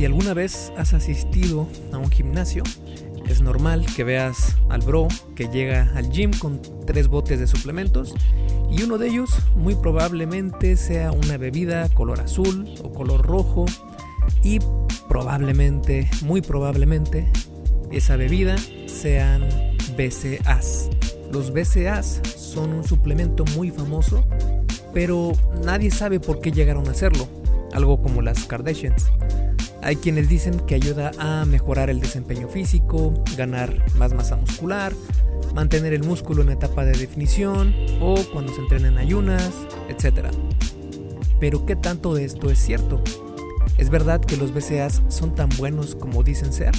Si alguna vez has asistido a un gimnasio, es normal que veas al bro que llega al gym con tres botes de suplementos y uno de ellos muy probablemente sea una bebida color azul o color rojo y probablemente, muy probablemente, esa bebida sean BCAs. Los BCAs son un suplemento muy famoso, pero nadie sabe por qué llegaron a hacerlo, algo como las Kardashians. Hay quienes dicen que ayuda a mejorar el desempeño físico, ganar más masa muscular, mantener el músculo en etapa de definición o cuando se entrena en ayunas, etc. Pero ¿qué tanto de esto es cierto? ¿Es verdad que los BCAs son tan buenos como dicen ser?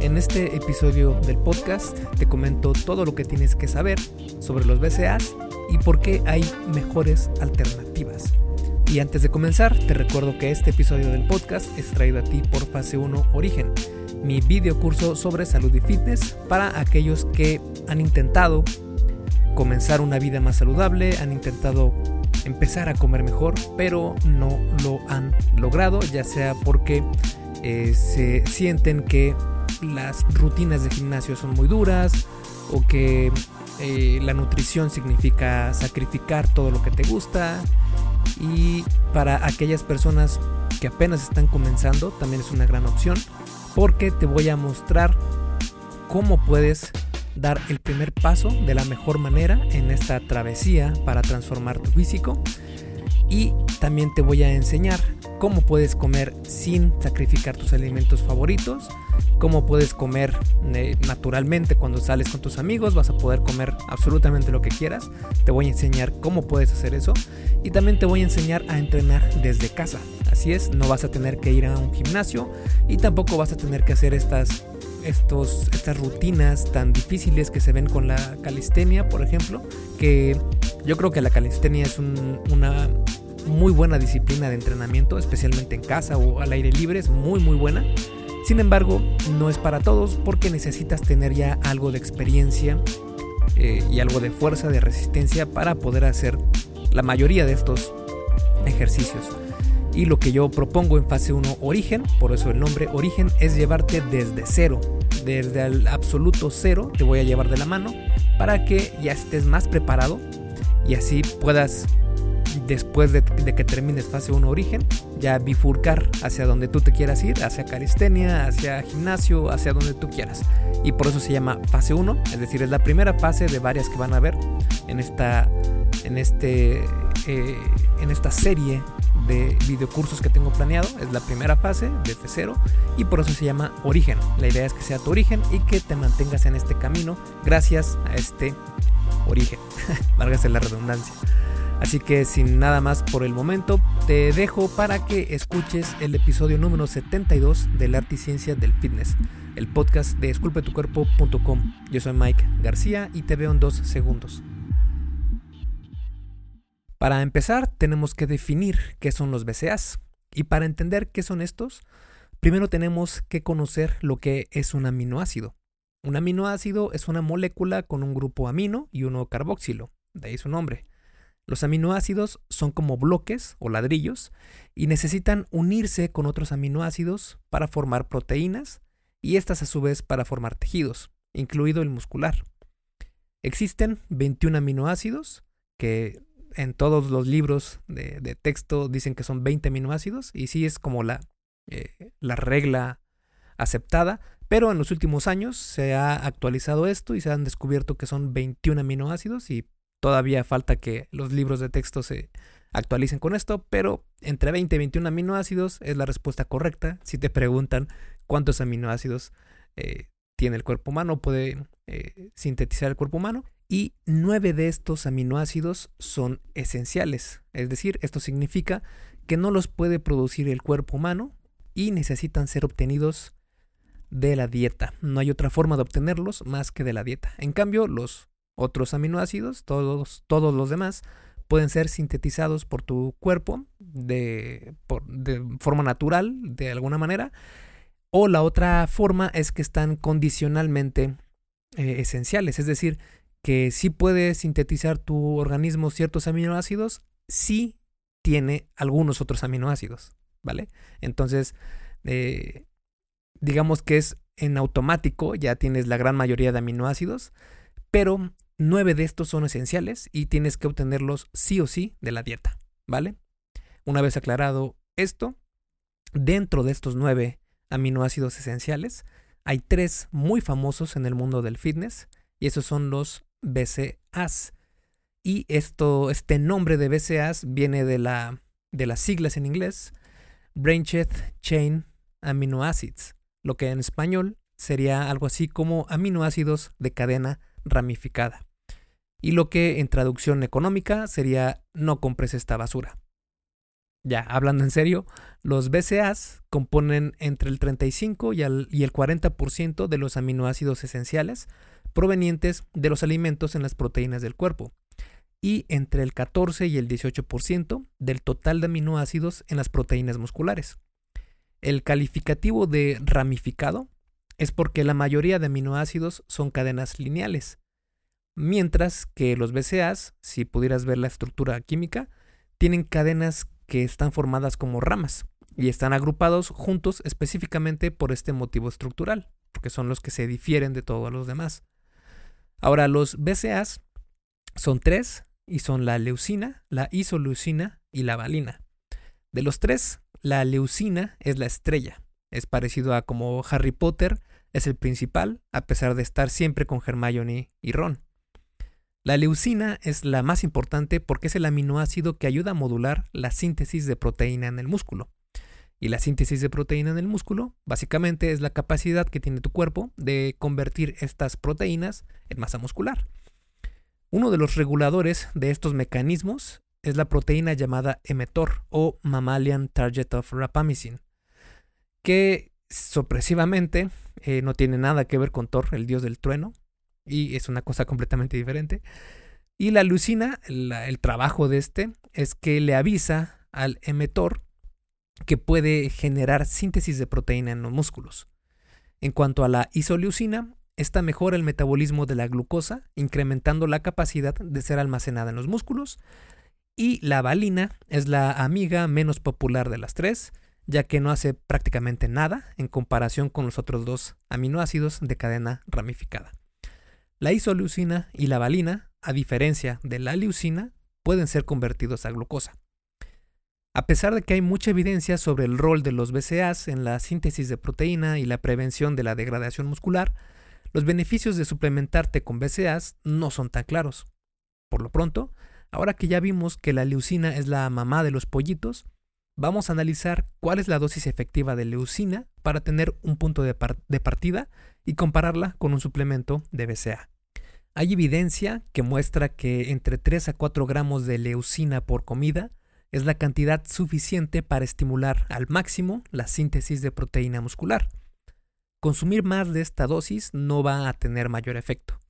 En este episodio del podcast te comento todo lo que tienes que saber sobre los BCAs y por qué hay mejores alternativas. Y antes de comenzar, te recuerdo que este episodio del podcast es traído a ti por Fase 1 Origen, mi video curso sobre salud y fitness para aquellos que han intentado comenzar una vida más saludable, han intentado empezar a comer mejor, pero no lo han logrado, ya sea porque eh, se sienten que las rutinas de gimnasio son muy duras o que eh, la nutrición significa sacrificar todo lo que te gusta y para aquellas personas que apenas están comenzando también es una gran opción porque te voy a mostrar cómo puedes dar el primer paso de la mejor manera en esta travesía para transformar tu físico. Y también te voy a enseñar cómo puedes comer sin sacrificar tus alimentos favoritos, cómo puedes comer eh, naturalmente cuando sales con tus amigos, vas a poder comer absolutamente lo que quieras, te voy a enseñar cómo puedes hacer eso. Y también te voy a enseñar a entrenar desde casa. Así es, no vas a tener que ir a un gimnasio y tampoco vas a tener que hacer estas estos, estas rutinas tan difíciles que se ven con la calistenia, por ejemplo, que yo creo que la calistenia es una muy buena disciplina de entrenamiento, especialmente en casa o al aire libre, es muy muy buena. Sin embargo, no es para todos porque necesitas tener ya algo de experiencia eh, y algo de fuerza, de resistencia para poder hacer la mayoría de estos ejercicios. Y lo que yo propongo en fase 1 origen, por eso el nombre origen, es llevarte desde cero, desde el absoluto cero, te voy a llevar de la mano para que ya estés más preparado y así puedas después de, que termines fase 1 origen, ya bifurcar hacia donde tú te quieras ir, hacia calistenia, hacia gimnasio, hacia donde tú quieras. Y por eso se llama fase 1, es decir, es la primera fase de varias que van a haber en esta, en este, eh, en esta serie de videocursos que tengo planeado. Es la primera fase de F0 y por eso se llama origen. La idea es que sea tu origen y que te mantengas en este camino gracias a este origen. Válgase la redundancia. Así que sin nada más por el momento, te dejo para que escuches el episodio número 72 del Arte y Ciencia del Fitness, el podcast de esculpetucuerpo.com. Yo soy Mike García y te veo en dos segundos. Para empezar, tenemos que definir qué son los BCAs. Y para entender qué son estos, primero tenemos que conocer lo que es un aminoácido. Un aminoácido es una molécula con un grupo amino y uno carboxilo, de ahí su nombre. Los aminoácidos son como bloques o ladrillos y necesitan unirse con otros aminoácidos para formar proteínas y estas a su vez para formar tejidos, incluido el muscular. Existen 21 aminoácidos que en todos los libros de, texto dicen que son 20 aminoácidos y sí es como la, eh, la regla aceptada, pero en los últimos años se ha actualizado esto y se han descubierto que son 21 aminoácidos y Todavía falta que los libros de texto se actualicen con esto, pero entre 20 y 21 aminoácidos es la respuesta correcta. Si te preguntan cuántos aminoácidos eh, tiene el cuerpo humano, puede eh, sintetizar el cuerpo humano. Y nueve de estos aminoácidos son esenciales. Es decir, esto significa que no los puede producir el cuerpo humano y necesitan ser obtenidos de la dieta. No hay otra forma de obtenerlos más que de la dieta. En cambio, los otros aminoácidos, todos, todos los demás, pueden ser sintetizados por tu cuerpo de, de forma natural, de alguna manera. O la otra forma es que están condicionalmente eh, esenciales, es decir, que sí puede sintetizar tu organismo ciertos aminoácidos, si tiene algunos otros aminoácidos, ¿vale? Entonces, eh, digamos que es en automático, ya tienes la gran mayoría de aminoácidos, pero nueve de estos son esenciales y tienes que obtenerlos sí o sí de la dieta, ¿vale? Una vez aclarado esto, dentro de estos nueve aminoácidos esenciales, hay tres muy famosos en el mundo del fitness y esos son los BCAAs. Y esto, este nombre de BCAAs viene de, la, de las siglas en inglés, Branched Chain Amino Acids, lo que en español sería algo así como aminoácidos de cadena ramificada. Y lo que en traducción económica sería no compres esta basura. Ya, hablando en serio, los BCAAs componen entre el 35 y el, y el 40% de los aminoácidos esenciales provenientes de los alimentos en las proteínas del cuerpo y entre el 14 y el 18% del total de aminoácidos en las proteínas musculares. El calificativo de ramificado es porque la mayoría de aminoácidos son cadenas lineales, mientras que los BCAAs, si pudieras ver la estructura química, tienen cadenas que están formadas como ramas y están agrupados juntos específicamente por este motivo estructural, porque son los que se difieren de todos los demás. Ahora, los BCAAs son tres y son la leucina, la isoleucina y la valina. De los tres, la leucina es la estrella. Es parecido a como Harry Potter es el principal, a pesar de estar siempre con Hermione y Ron. La leucina es la más importante porque es el aminoácido que ayuda a modular la síntesis de proteína en el músculo. Y la síntesis de proteína en el músculo básicamente es la capacidad que tiene tu cuerpo de convertir estas proteínas en masa muscular. Uno de los reguladores de estos mecanismos es la proteína llamada emetor o Mammalian Target of Rapamycin, que sorpresivamente eh, no tiene nada que ver con Thor, el dios del trueno, y es una cosa completamente diferente. Y la leucina, el trabajo de este, es que le avisa al emetor que puede generar síntesis de proteína en los músculos. En cuanto a la isoleucina, esta mejora el metabolismo de la glucosa, incrementando la capacidad de ser almacenada en los músculos. Y la valina es la amiga menos popular de las tres, ya que no hace prácticamente nada en comparación con los otros dos aminoácidos de cadena ramificada. La isoleucina y la valina, a diferencia de la leucina, pueden ser convertidos a glucosa. A pesar de que hay mucha evidencia sobre el rol de los BCAAs en la síntesis de proteína y la prevención de la degradación muscular, los beneficios de suplementarte con BCAAs no son tan claros. Por lo pronto, ahora que ya vimos que la leucina es la mamá de los pollitos, vamos a analizar cuál es la dosis efectiva de leucina para tener un punto de, partida y compararla con un suplemento de BCA. Hay evidencia que muestra que entre 3 a 4 gramos de leucina por comida es la cantidad suficiente para estimular al máximo la síntesis de proteína muscular. Consumir más de esta dosis no va a tener mayor efecto.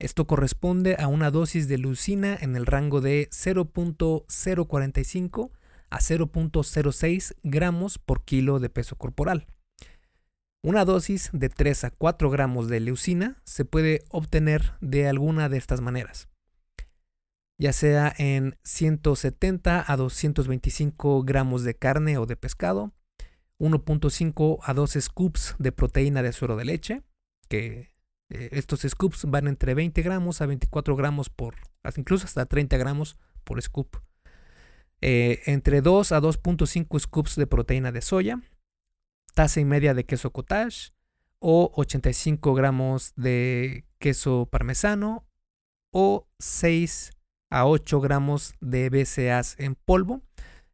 Esto corresponde a una dosis de leucina en el rango de 0.045 a 0.06 gramos por kilo de peso corporal. Una dosis de 3 a 4 gramos de leucina se puede obtener de alguna de estas maneras, ya sea en 170 a 225 gramos de carne o de pescado, 1.5 a 2 scoops de proteína de suero de leche, que eh, estos scoops van entre 20 gramos a 24 gramos por, incluso hasta 30 gramos por scoop. Eh, entre 2 a 2.5 scoops de proteína de soya, taza y media de queso cottage o 85 gramos de queso parmesano o 6 a 8 gramos de BCAAs en polvo,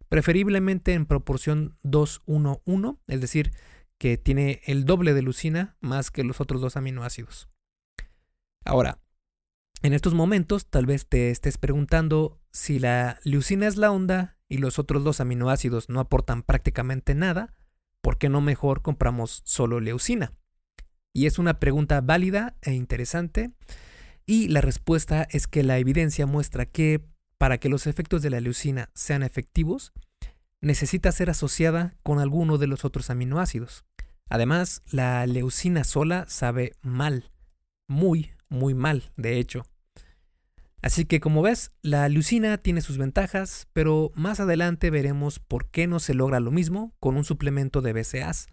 preferiblemente en proporción 2-1-1, es decir, que tiene el doble de leucina más que los otros dos aminoácidos. Ahora, en estos momentos tal vez te estés preguntando si la leucina es la onda y los otros dos aminoácidos no aportan prácticamente nada, ¿por qué no mejor compramos solo leucina? Y es una pregunta válida e interesante y la respuesta es que la evidencia muestra que para que los efectos de la leucina sean efectivos, necesita ser asociada con alguno de los otros aminoácidos. Además, la leucina sola sabe mal, muy, muy mal, de hecho. Así que como ves, la leucina tiene sus ventajas, pero más adelante veremos por qué no se logra lo mismo con un suplemento de BCAAs,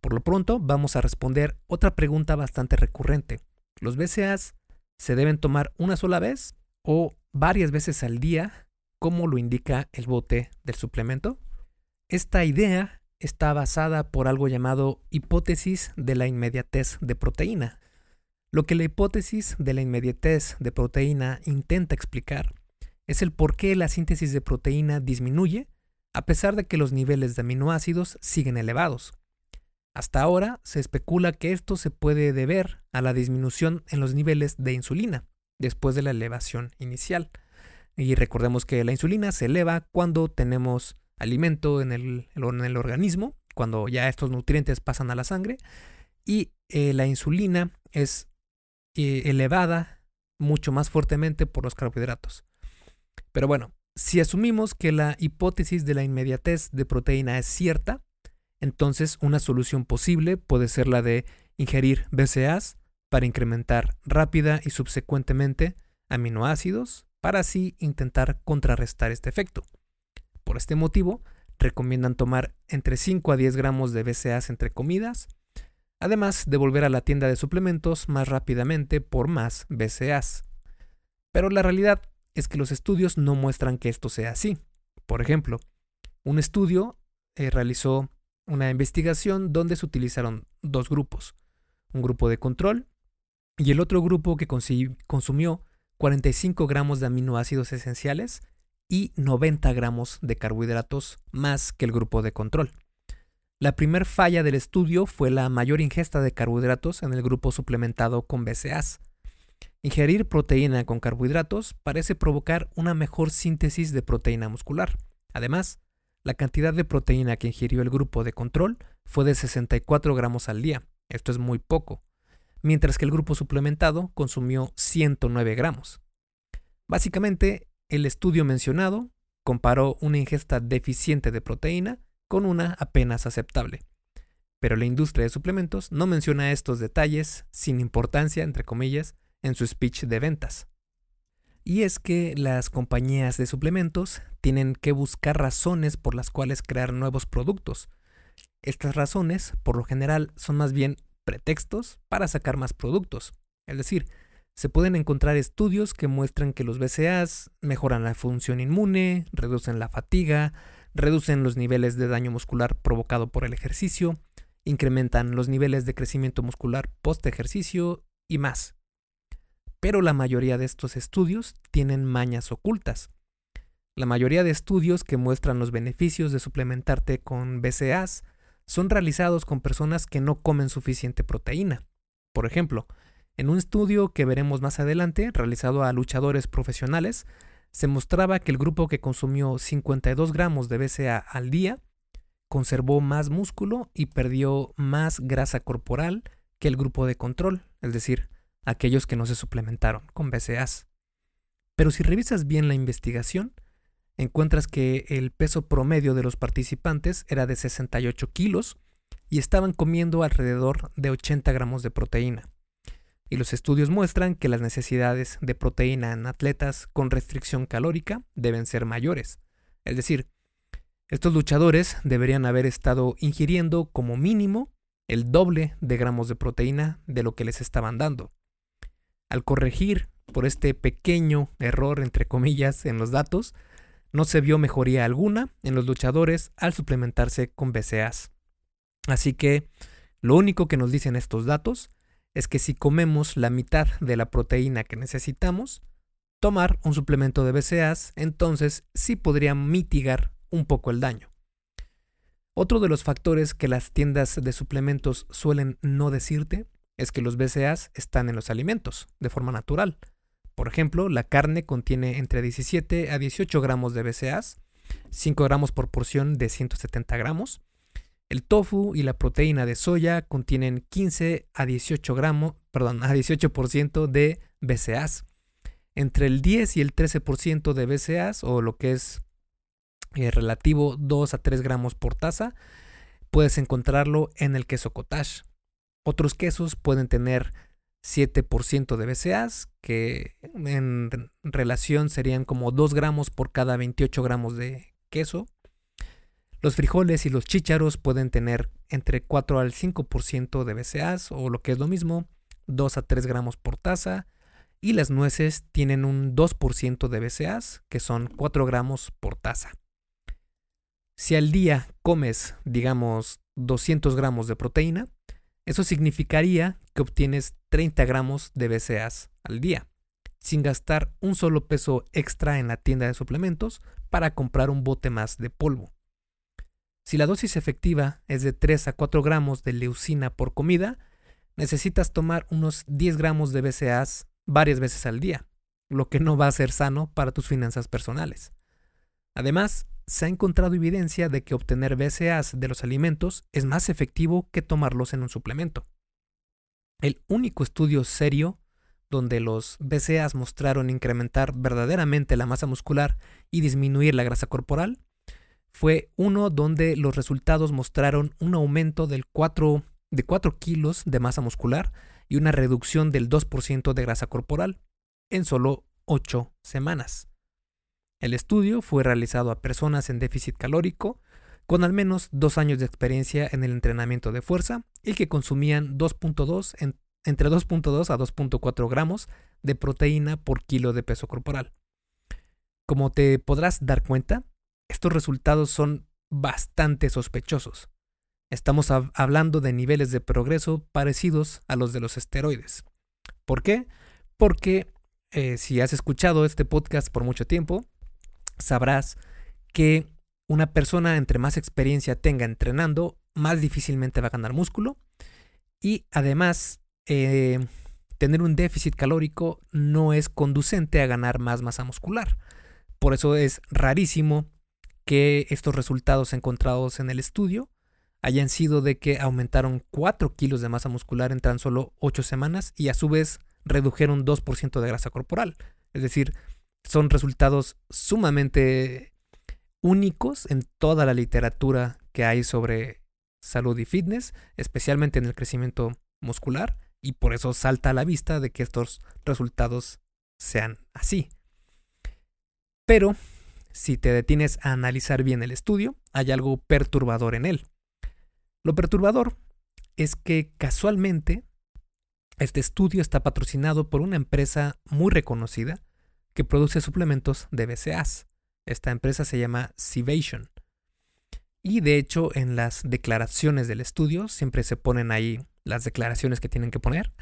Por lo pronto, vamos a responder otra pregunta bastante recurrente. ¿Los BCAs se deben tomar una sola vez o varias veces al día, como lo indica el bote del suplemento? Esta idea está basada por algo llamado hipótesis de la inmediatez de proteína. Lo que la hipótesis de la inmediatez de proteína intenta explicar es el por qué la síntesis de proteína disminuye a pesar de que los niveles de aminoácidos siguen elevados. Hasta ahora se especula que esto se puede deber a la disminución en los niveles de insulina después de la elevación inicial. Y recordemos que la insulina se eleva cuando tenemos alimento en el, en el organismo, cuando ya estos nutrientes pasan a la sangre, y eh, la insulina es elevada mucho más fuertemente por los carbohidratos. Pero bueno, si asumimos que la hipótesis de la inmediatez de proteína es cierta, entonces una solución posible puede ser la de ingerir BCAAs para incrementar rápida y subsecuentemente aminoácidos para así intentar contrarrestar este efecto. Por este motivo, recomiendan tomar entre 5 a 10 gramos de BCAAs entre comidas, además de volver a la tienda de suplementos más rápidamente por más BCAAs. Pero la realidad es que los estudios no muestran que esto sea así. Por ejemplo, un estudio eh, realizó una investigación donde se utilizaron dos grupos, un grupo de control y el otro grupo que consumió 45 gramos de aminoácidos esenciales y 90 gramos de carbohidratos más que el grupo de control. La primer falla del estudio fue la mayor ingesta de carbohidratos en el grupo suplementado con BCAAs. Ingerir proteína con carbohidratos parece provocar una mejor síntesis de proteína muscular. Además, la cantidad de proteína que ingirió el grupo de control fue de 64 gramos al día, esto es muy poco, mientras que el grupo suplementado consumió 109 gramos. Básicamente, el estudio mencionado comparó una ingesta deficiente de proteína con una apenas aceptable. Pero la industria de suplementos no menciona estos detalles sin importancia, entre comillas, en su speech de ventas. Y es que las compañías de suplementos tienen que buscar razones por las cuales crear nuevos productos. Estas razones, por lo general, son más bien pretextos para sacar más productos. Es decir, se pueden encontrar estudios que muestran que los BCAAs mejoran la función inmune, reducen la fatiga, reducen los niveles de daño muscular provocado por el ejercicio, incrementan los niveles de crecimiento muscular post ejercicio y más. Pero la mayoría de estos estudios tienen mañas ocultas. La mayoría de estudios que muestran los beneficios de suplementarte con BCAAs son realizados con personas que no comen suficiente proteína. Por ejemplo, en un estudio que veremos más adelante, realizado a luchadores profesionales, se mostraba que el grupo que consumió 52 gramos de BCA al día conservó más músculo y perdió más grasa corporal que el grupo de control, es decir, aquellos que no se suplementaron con BCAAs. Pero si revisas bien la investigación, encuentras que el peso promedio de los participantes era de 68 kilos y estaban comiendo alrededor de 80 gramos de proteína. Y los estudios muestran que las necesidades de proteína en atletas con restricción calórica deben ser mayores. Es decir, estos luchadores deberían haber estado ingiriendo como mínimo el doble de gramos de proteína de lo que les estaban dando. Al corregir por este pequeño error, entre comillas, en los datos, no se vio mejoría alguna en los luchadores al suplementarse con BCAAs. Así que lo único que nos dicen estos datos es que si comemos la mitad de la proteína que necesitamos, tomar un suplemento de BCAAs entonces sí podría mitigar un poco el daño. Otro de los factores que las tiendas de suplementos suelen no decirte es que los BCAAs están en los alimentos de forma natural. Por ejemplo, la carne contiene entre 17 a 18 gramos de BCAAs, 5 gramos por porción de 170 gramos. El tofu y la proteína de soya contienen 15 a 18 gramos, perdón, a 18% de BCAAs. Entre el 10 y el 13% de BCAAs, o lo que es eh, relativo 2 a 3 gramos por taza, puedes encontrarlo en el queso cottage. Otros quesos pueden tener 7% de BCAAs, que en relación serían como 2 gramos por cada 28 gramos de queso. Los frijoles y los chícharos pueden tener entre 4 al 5% de BCAAs o lo que es lo mismo, 2 a 3 gramos por taza. Y las nueces tienen un 2% de BCAAs, que son 4 gramos por taza. Si al día comes, digamos, 200 gramos de proteína, eso significaría que obtienes 30 gramos de BCAAs al día, sin gastar un solo peso extra en la tienda de suplementos para comprar un bote más de polvo. Si la dosis efectiva es de 3 a 4 gramos de leucina por comida, necesitas tomar unos 10 gramos de BCAAs varias veces al día, lo que no va a ser sano para tus finanzas personales. Además, se ha encontrado evidencia de que obtener BCAAs de los alimentos es más efectivo que tomarlos en un suplemento. El único estudio serio donde los BCAAs mostraron incrementar verdaderamente la masa muscular y disminuir la grasa corporal fue uno donde los resultados mostraron un aumento del 4, de 4 kilos de masa muscular y una reducción del 2% de grasa corporal en solo 8 semanas. El estudio fue realizado a personas en déficit calórico con al menos dos años de experiencia en el entrenamiento de fuerza y que consumían 2.2 entre 2.2 a 2.4 gramos de proteína por kilo de peso corporal. Como te podrás dar cuenta, estos resultados son bastante sospechosos. Estamos hablando de niveles de progreso parecidos a los de los esteroides. ¿Por qué? Porque eh, si has escuchado este podcast por mucho tiempo, sabrás que una persona entre más experiencia tenga entrenando, más difícilmente va a ganar músculo. Y además, eh, tener un déficit calórico no es conducente a ganar más masa muscular. Por eso es rarísimo que estos resultados encontrados en el estudio hayan sido de que aumentaron 4 kilos de masa muscular en tan solo 8 semanas y a su vez redujeron 2% de grasa corporal. Es decir, son resultados sumamente únicos en toda la literatura que hay sobre salud y fitness, especialmente en el crecimiento muscular, y por eso salta a la vista de que estos resultados sean así. Pero si te detienes a analizar bien el estudio, hay algo perturbador en él. Lo perturbador es que casualmente este estudio está patrocinado por una empresa muy reconocida que produce suplementos de BCAAs. Esta empresa se llama Civation. Y de hecho en las declaraciones del estudio siempre se ponen ahí las declaraciones que tienen que poner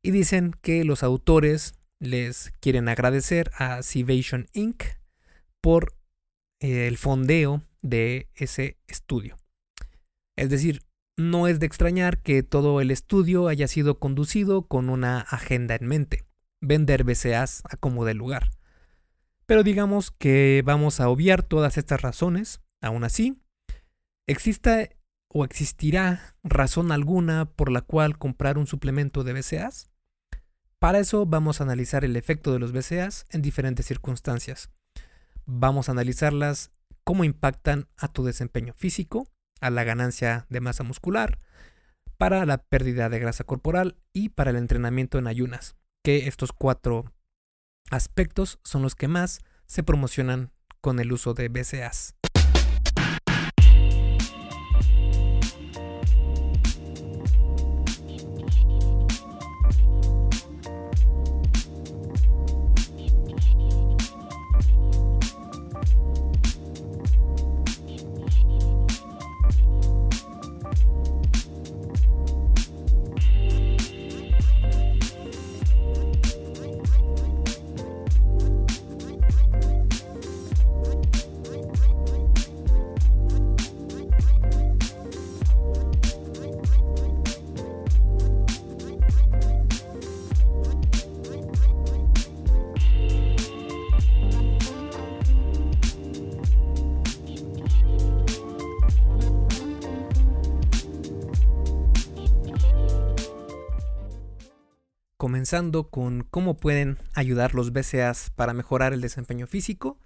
y dicen que los autores les quieren agradecer a Civation Inc por eh, el fondeo de ese estudio. Es decir, no es de extrañar que todo el estudio haya sido conducido con una agenda en mente, vender BCAs a como de lugar. Pero digamos que vamos a obviar todas estas razones, aún así, ¿existe o existirá razón alguna por la cual comprar un suplemento de BCAs? Para eso vamos a analizar el efecto de los BCAs en diferentes circunstancias vamos a analizarlas cómo impactan a tu desempeño físico, a la ganancia de masa muscular, para la pérdida de grasa corporal y para el entrenamiento en ayunas, que estos cuatro aspectos son los que más se promocionan con el uso de BCAs. Con cómo pueden ayudar los BCAs para mejorar el desempeño físico.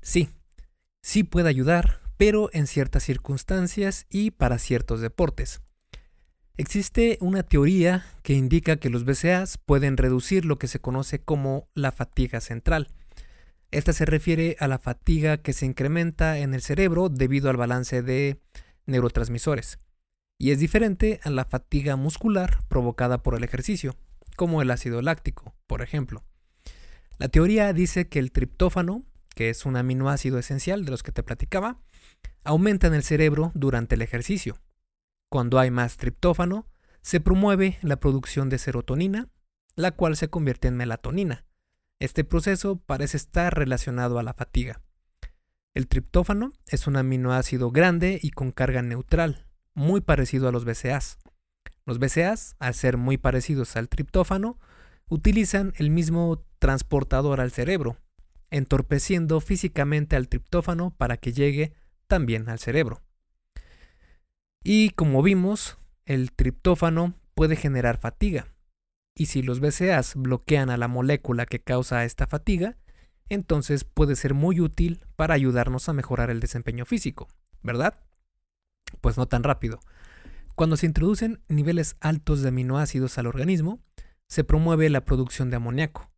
Sí, sí puede ayudar, pero en ciertas circunstancias y para ciertos deportes. Existe una teoría que indica que los BCAs pueden reducir lo que se conoce como la fatiga central. Esta se refiere a la fatiga que se incrementa en el cerebro debido al balance de neurotransmisores, y es diferente a la fatiga muscular provocada por el ejercicio, como el ácido láctico, por ejemplo. La teoría dice que el triptófano, que es un aminoácido esencial de los que te platicaba, aumenta en el cerebro durante el ejercicio. Cuando hay más triptófano, se promueve la producción de serotonina, la cual se convierte en melatonina. Este proceso parece estar relacionado a la fatiga. El triptófano es un aminoácido grande y con carga neutral, muy parecido a los BCAAs. Los BCAAs, al ser muy parecidos al triptófano, utilizan el mismo transportador al cerebro, entorpeciendo físicamente al triptófano para que llegue también al cerebro. Y como vimos, el triptófano puede generar fatiga. Y si los BCAAs bloquean a la molécula que causa esta fatiga, entonces puede ser muy útil para ayudarnos a mejorar el desempeño físico, ¿verdad? Pues no tan rápido. Cuando se introducen niveles altos de aminoácidos al organismo, se promueve la producción de amoníaco,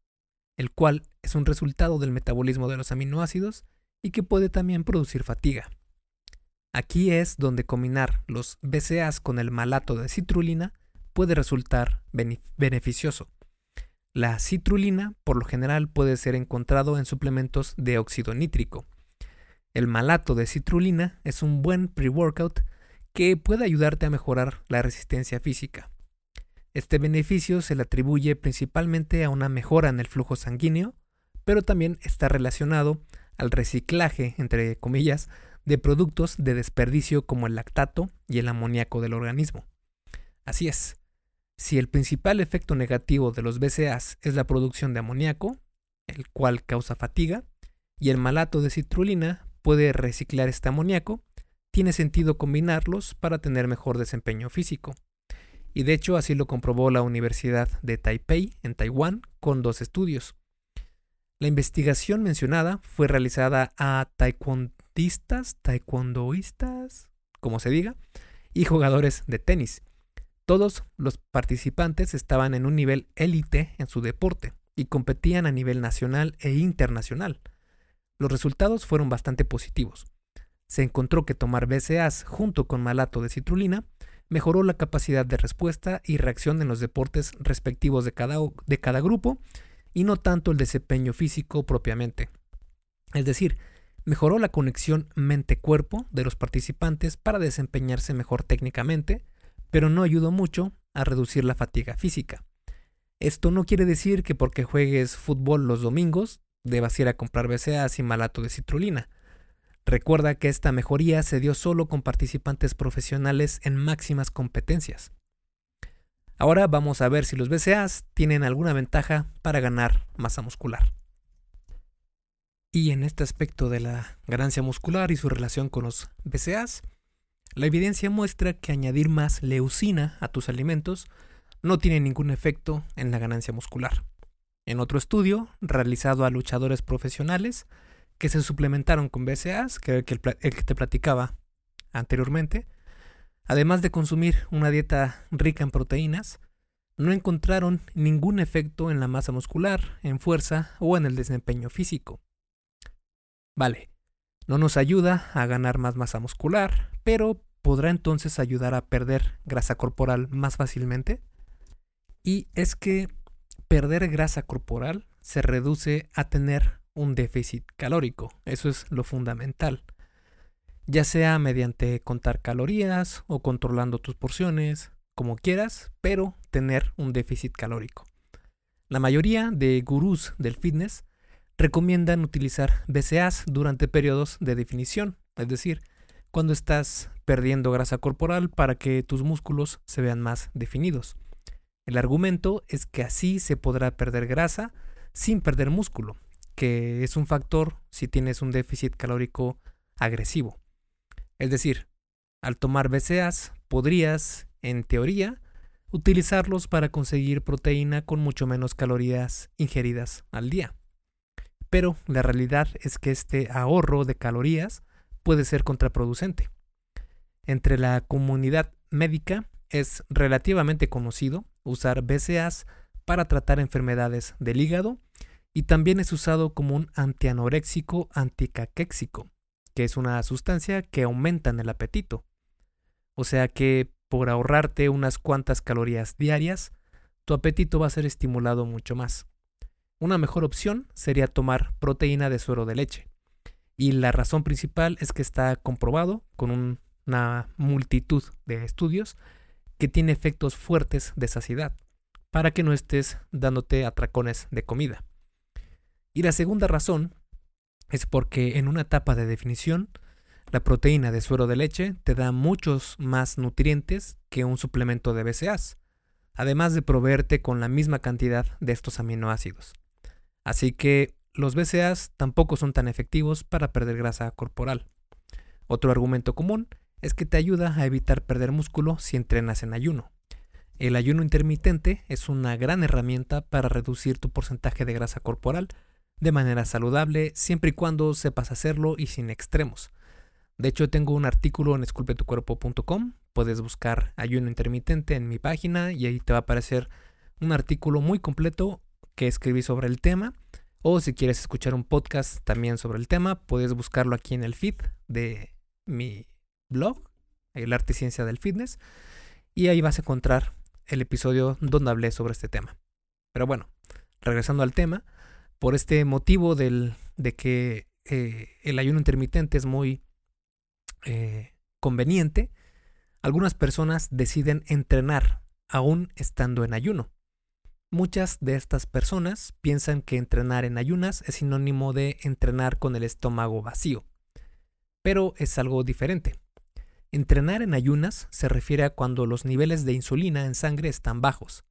el cual es un resultado del metabolismo de los aminoácidos y que puede también producir fatiga. Aquí es donde combinar los BCAAs con el malato de citrulina puede resultar beneficioso. La citrulina, por lo general, puede ser encontrado en suplementos de óxido nítrico. El malato de citrulina es un buen pre-workout que puede ayudarte a mejorar la resistencia física. Este beneficio se le atribuye principalmente a una mejora en el flujo sanguíneo, pero también está relacionado al reciclaje, entre comillas, de productos de desperdicio como el lactato y el amoníaco del organismo. Así es, si el principal efecto negativo de los BCAAs es la producción de amoníaco, el cual causa fatiga, y el malato de citrulina puede reciclar este amoníaco, tiene sentido combinarlos para tener mejor desempeño físico. Y de hecho así lo comprobó la Universidad de Taipei en Taiwán con dos estudios. La investigación mencionada fue realizada a taekwondistas, taekwondoistas, como se diga, y jugadores de tenis. Todos los participantes estaban en un nivel élite en su deporte y competían a nivel nacional e internacional. Los resultados fueron bastante positivos. Se encontró que tomar BCAAs junto con malato de citrulina mejoró la capacidad de respuesta y reacción en los deportes respectivos de cada, de cada grupo y no tanto el desempeño físico propiamente. Es decir, mejoró la conexión mente-cuerpo de los participantes para desempeñarse mejor técnicamente, pero no ayudó mucho a reducir la fatiga física. Esto no quiere decir que porque juegues fútbol los domingos debas ir a comprar BCA sin malato de citrulina. Recuerda que esta mejoría se dio solo con participantes profesionales en máximas competencias. Ahora vamos a ver si los BCAAs tienen alguna ventaja para ganar masa muscular. Y en este aspecto de la ganancia muscular y su relación con los BCAAs, la evidencia muestra que añadir más leucina a tus alimentos no tiene ningún efecto en la ganancia muscular. En otro estudio, realizado a luchadores profesionales que se suplementaron con BCAAs, que el que te platicaba anteriormente, Además de consumir una dieta rica en proteínas, no encontraron ningún efecto en la masa muscular, en fuerza o en el desempeño físico. Vale, no nos ayuda a ganar más masa muscular, pero ¿podrá entonces ayudar a perder grasa corporal más fácilmente? Y es que perder grasa corporal se reduce a tener un déficit calórico, eso es lo fundamental ya sea mediante contar calorías o controlando tus porciones, como quieras, pero tener un déficit calórico. La mayoría de gurús del fitness recomiendan utilizar BCAAs durante periodos de definición, es decir, cuando estás perdiendo grasa corporal para que tus músculos se vean más definidos. El argumento es que así se podrá perder grasa sin perder músculo, que es un factor si tienes un déficit calórico agresivo. Es decir, al tomar BCAAs podrías, en teoría, utilizarlos para conseguir proteína con mucho menos calorías ingeridas al día. Pero la realidad es que este ahorro de calorías puede ser contraproducente. Entre la comunidad médica es relativamente conocido usar BCAAs para tratar enfermedades del hígado y también es usado como un antianoréxico anticaquéxico, que es una sustancia que aumenta en el apetito. O sea que por ahorrarte unas cuantas calorías diarias, tu apetito va a ser estimulado mucho más. Una mejor opción sería tomar proteína de suero de leche. Y la razón principal es que está comprobado con una multitud de estudios que tiene efectos fuertes de saciedad, para que no estés dándote atracones de comida. Y la segunda razón es porque en una etapa de definición, la proteína de suero de leche te da muchos más nutrientes que un suplemento de BCAAs, además de proveerte con la misma cantidad de estos aminoácidos. Así que los BCAAs tampoco son tan efectivos para perder grasa corporal. Otro argumento común es que te ayuda a evitar perder músculo si entrenas en ayuno. El ayuno intermitente es una gran herramienta para reducir tu porcentaje de grasa corporal de manera saludable siempre y cuando sepas hacerlo y sin extremos. De hecho, tengo un artículo en esculpetucuerpo.com. Puedes buscar ayuno intermitente en mi página y ahí te va a aparecer un artículo muy completo que escribí sobre el tema. O si quieres escuchar un podcast también sobre el tema, puedes buscarlo aquí en el feed de mi blog, El Arte y Ciencia del Fitness. Y ahí vas a encontrar el episodio donde hablé sobre este tema. Pero bueno, regresando al tema, por este motivo del, de que eh, el ayuno intermitente es muy eh, conveniente, algunas personas deciden entrenar aún estando en ayuno. Muchas de estas personas piensan que entrenar en ayunas es sinónimo de entrenar con el estómago vacío, pero es algo diferente. Entrenar en ayunas se refiere a cuando los niveles de insulina en sangre están bajos.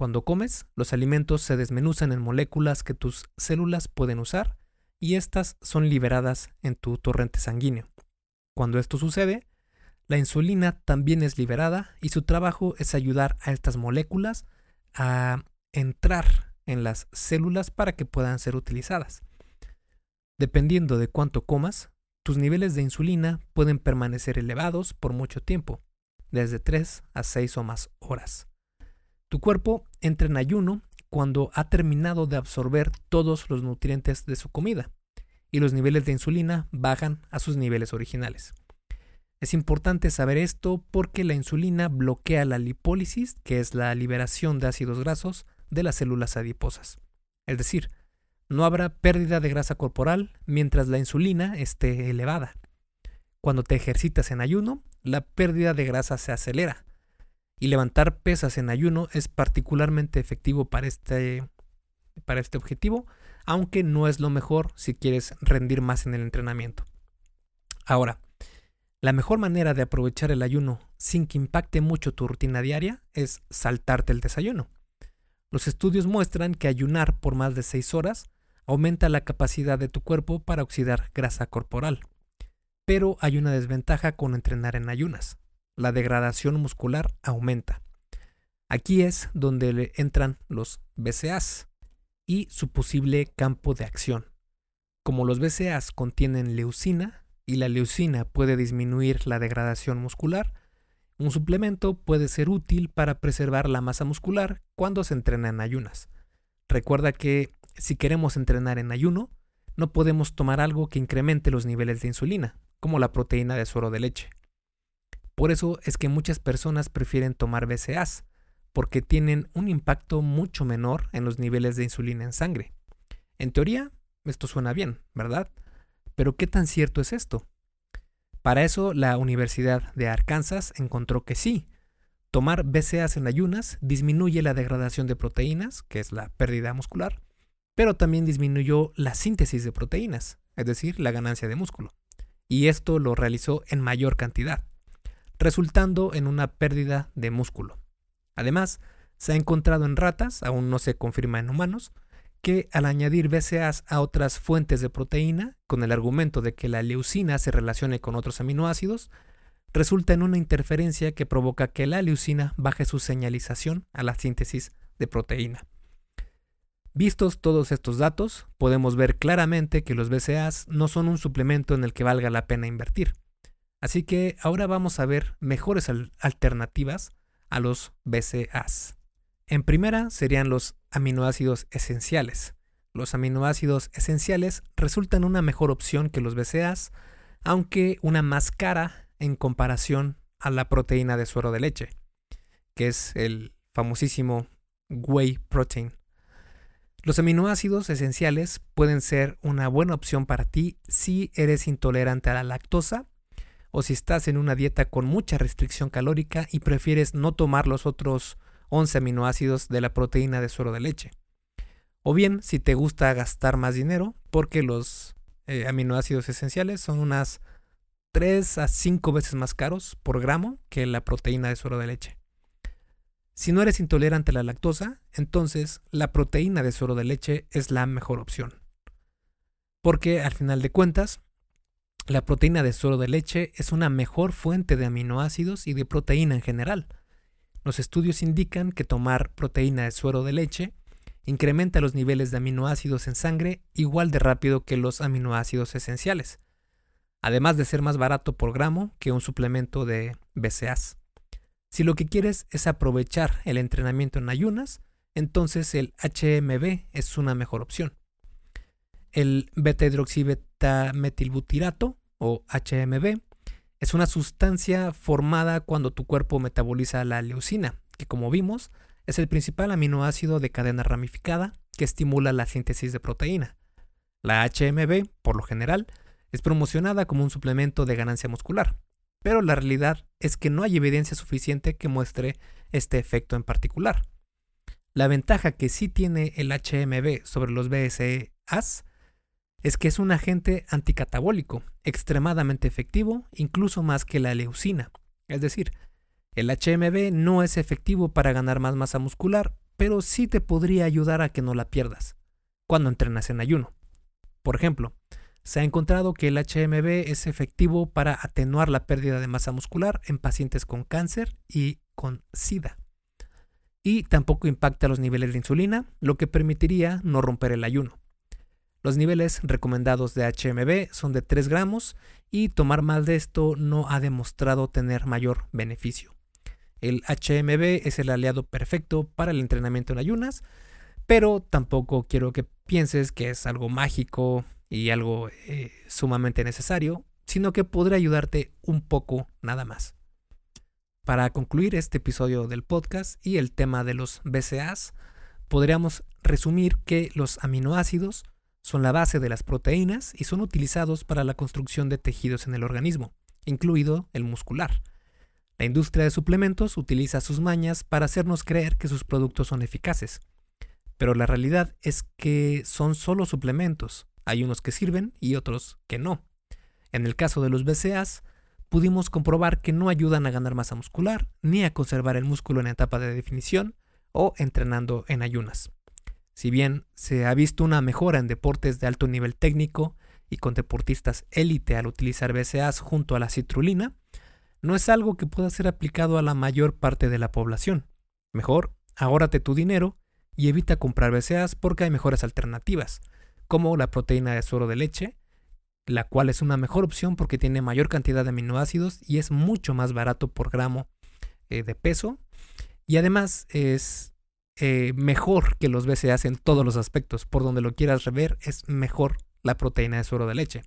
Cuando comes, los alimentos se desmenuzan en moléculas que tus células pueden usar y estas son liberadas en tu torrente sanguíneo. Cuando esto sucede, la insulina también es liberada y su trabajo es ayudar a estas moléculas a entrar en las células para que puedan ser utilizadas. Dependiendo de cuánto comas, tus niveles de insulina pueden permanecer elevados por mucho tiempo, desde 3 a 6 o más horas. Tu cuerpo entra en ayuno cuando ha terminado de absorber todos los nutrientes de su comida y los niveles de insulina bajan a sus niveles originales. Es importante saber esto porque la insulina bloquea la lipólisis, que es la liberación de ácidos grasos de las células adiposas. Es decir, no habrá pérdida de grasa corporal mientras la insulina esté elevada. Cuando te ejercitas en ayuno, la pérdida de grasa se acelera. Y levantar pesas en ayuno es particularmente efectivo para este, para este objetivo aunque no es lo mejor si quieres rendir más en el entrenamiento. Ahora, la mejor manera de aprovechar el ayuno sin que impacte mucho tu rutina diaria es saltarte el desayuno. Los estudios muestran que ayunar por más de 6 horas aumenta la capacidad de tu cuerpo para oxidar grasa corporal. Pero hay una desventaja con entrenar en ayunas. La degradación muscular aumenta. Aquí es donde entran los BCAs, y su posible campo de acción. Como los BCAAs contienen leucina y la leucina puede disminuir la degradación muscular, un suplemento puede ser útil para preservar la masa muscular cuando se entrena en ayunas. Recuerda que si queremos entrenar en ayuno, no podemos tomar algo que incremente los niveles de insulina, como la proteína de suero de leche. Por eso es que muchas personas prefieren tomar BCAAs, porque tienen un impacto mucho menor en los niveles de insulina en sangre. En teoría, esto suena bien, ¿verdad? Pero ¿qué tan cierto es esto? Para eso, la Universidad de Arkansas encontró que sí. Tomar BCAAs en ayunas disminuye la degradación de proteínas, que es la pérdida muscular, pero también disminuyó la síntesis de proteínas, es decir, la ganancia de músculo. Y esto lo realizó en mayor cantidad, resultando en una pérdida de músculo. Además, se ha encontrado en ratas, aún no se confirma en humanos, que al añadir BCAAs a otras fuentes de proteína, con el argumento de que la leucina se relacione con otros aminoácidos, resulta en una interferencia que provoca que la leucina baje su señalización a la síntesis de proteína. Vistos todos estos datos, podemos ver claramente que los BCAAs no son un suplemento en el que valga la pena invertir. Así que ahora vamos a ver mejores alternativas a los BCAAs. En primera serían los aminoácidos esenciales, los aminoácidos esenciales resultan una mejor opción que los BCAAs, aunque una más cara en comparación a la proteína de suero de leche, que es el famosísimo whey protein. Los aminoácidos esenciales pueden ser una buena opción para ti si eres intolerante a la lactosa o si estás en una dieta con mucha restricción calórica y prefieres no tomar los otros 11 aminoácidos de la proteína de suero de leche. O bien si te gusta gastar más dinero porque los eh, aminoácidos esenciales son unas 3 a 5 veces más caros por gramo que la proteína de suero de leche. Si no eres intolerante a la lactosa, entonces la proteína de suero de leche es la mejor opción. Porque al final de cuentas, la proteína de suero de leche es una mejor fuente de aminoácidos y de proteína en general. Los estudios indican que tomar proteína de suero de leche incrementa los niveles de aminoácidos en sangre igual de rápido que los aminoácidos esenciales, además de ser más barato por gramo que un suplemento de BCAAs. Si lo que quieres es aprovechar el entrenamiento en ayunas, entonces el HMB es una mejor opción. El beta-hidroxibetamethilbutirato o HMB es una sustancia formada cuando tu cuerpo metaboliza la leucina, que como vimos es el principal aminoácido de cadena ramificada que estimula la síntesis de proteína. La HMB, por lo general, es promocionada como un suplemento de ganancia muscular, pero la realidad es que no hay evidencia suficiente que muestre este efecto en particular. La ventaja que sí tiene el HMB sobre los BSAs es que es un agente anticatabólico extremadamente efectivo, incluso más que la leucina. Es decir, el HMB no es efectivo para ganar más masa muscular, pero sí te podría ayudar a que no la pierdas cuando entrenas en ayuno. Por ejemplo, se ha encontrado que el HMB es efectivo para atenuar la pérdida de masa muscular en pacientes con cáncer y con SIDA. Y tampoco impacta los niveles de insulina, lo que permitiría no romper el ayuno. Los niveles recomendados de HMB son de 3 gramos y tomar más de esto no ha demostrado tener mayor beneficio. El HMB es el aliado perfecto para el entrenamiento en ayunas, pero tampoco quiero que pienses que es algo mágico y algo eh, sumamente necesario, sino que podrá ayudarte un poco nada más. Para concluir este episodio del podcast y el tema de los BCAAs, podríamos resumir que los aminoácidos son la base de las proteínas y son utilizados para la construcción de tejidos en el organismo, incluido el muscular. La industria de suplementos utiliza sus mañas para hacernos creer que sus productos son eficaces, pero la realidad es que son solo suplementos, hay unos que sirven y otros que no. En el caso de los BCAAs, pudimos comprobar que no ayudan a ganar masa muscular ni a conservar el músculo en etapa de definición o entrenando en ayunas. Si bien se ha visto una mejora en deportes de alto nivel técnico y con deportistas élite al utilizar BCAAs junto a la citrulina, no es algo que pueda ser aplicado a la mayor parte de la población. Mejor, ahórrate tu dinero y evita comprar BCAAs porque hay mejores alternativas, como la proteína de suero de leche, la cual es una mejor opción porque tiene mayor cantidad de aminoácidos y es mucho más barato por gramo eh, de peso. Y además es eh, mejor que los BCAAs en todos los aspectos. Por donde lo quieras ver, es mejor la proteína de suero de leche.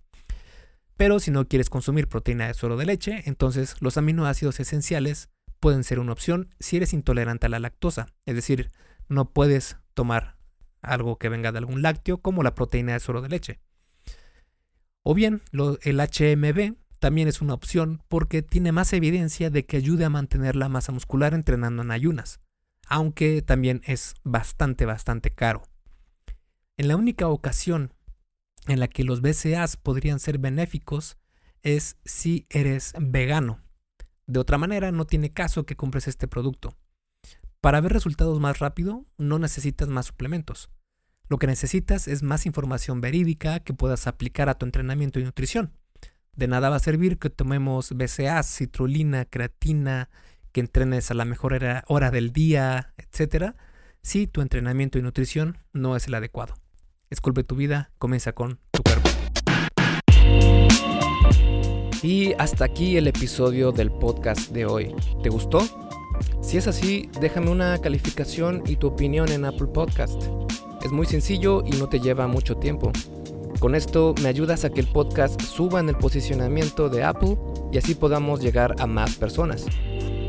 Pero si no quieres consumir proteína de suero de leche, entonces los aminoácidos esenciales pueden ser una opción si eres intolerante a la lactosa. Es decir, no puedes tomar algo que venga de algún lácteo, como la proteína de suero de leche. O bien, el HMB también es una opción porque tiene más evidencia de que ayude a mantener la masa muscular entrenando en ayunas, aunque también es bastante, bastante caro. En la única ocasión en la que los BCAAs podrían ser benéficos es si eres vegano. De otra manera, no tiene caso que compres este producto. Para ver resultados más rápido, no necesitas más suplementos. Lo que necesitas es más información verídica que puedas aplicar a tu entrenamiento y nutrición. De nada va a servir que tomemos BCA, citrulina, creatina, que entrenes a la mejor hora del día, etc., si tu entrenamiento y nutrición no es el adecuado. Esculpe tu vida, comienza con tu cuerpo. Y hasta aquí el episodio del podcast de hoy. ¿Te gustó? Si es así, déjame una calificación y tu opinión en Apple Podcast. Es muy sencillo y no te lleva mucho tiempo. Con esto me ayudas a que el podcast suba en el posicionamiento de Apple y así podamos llegar a más personas.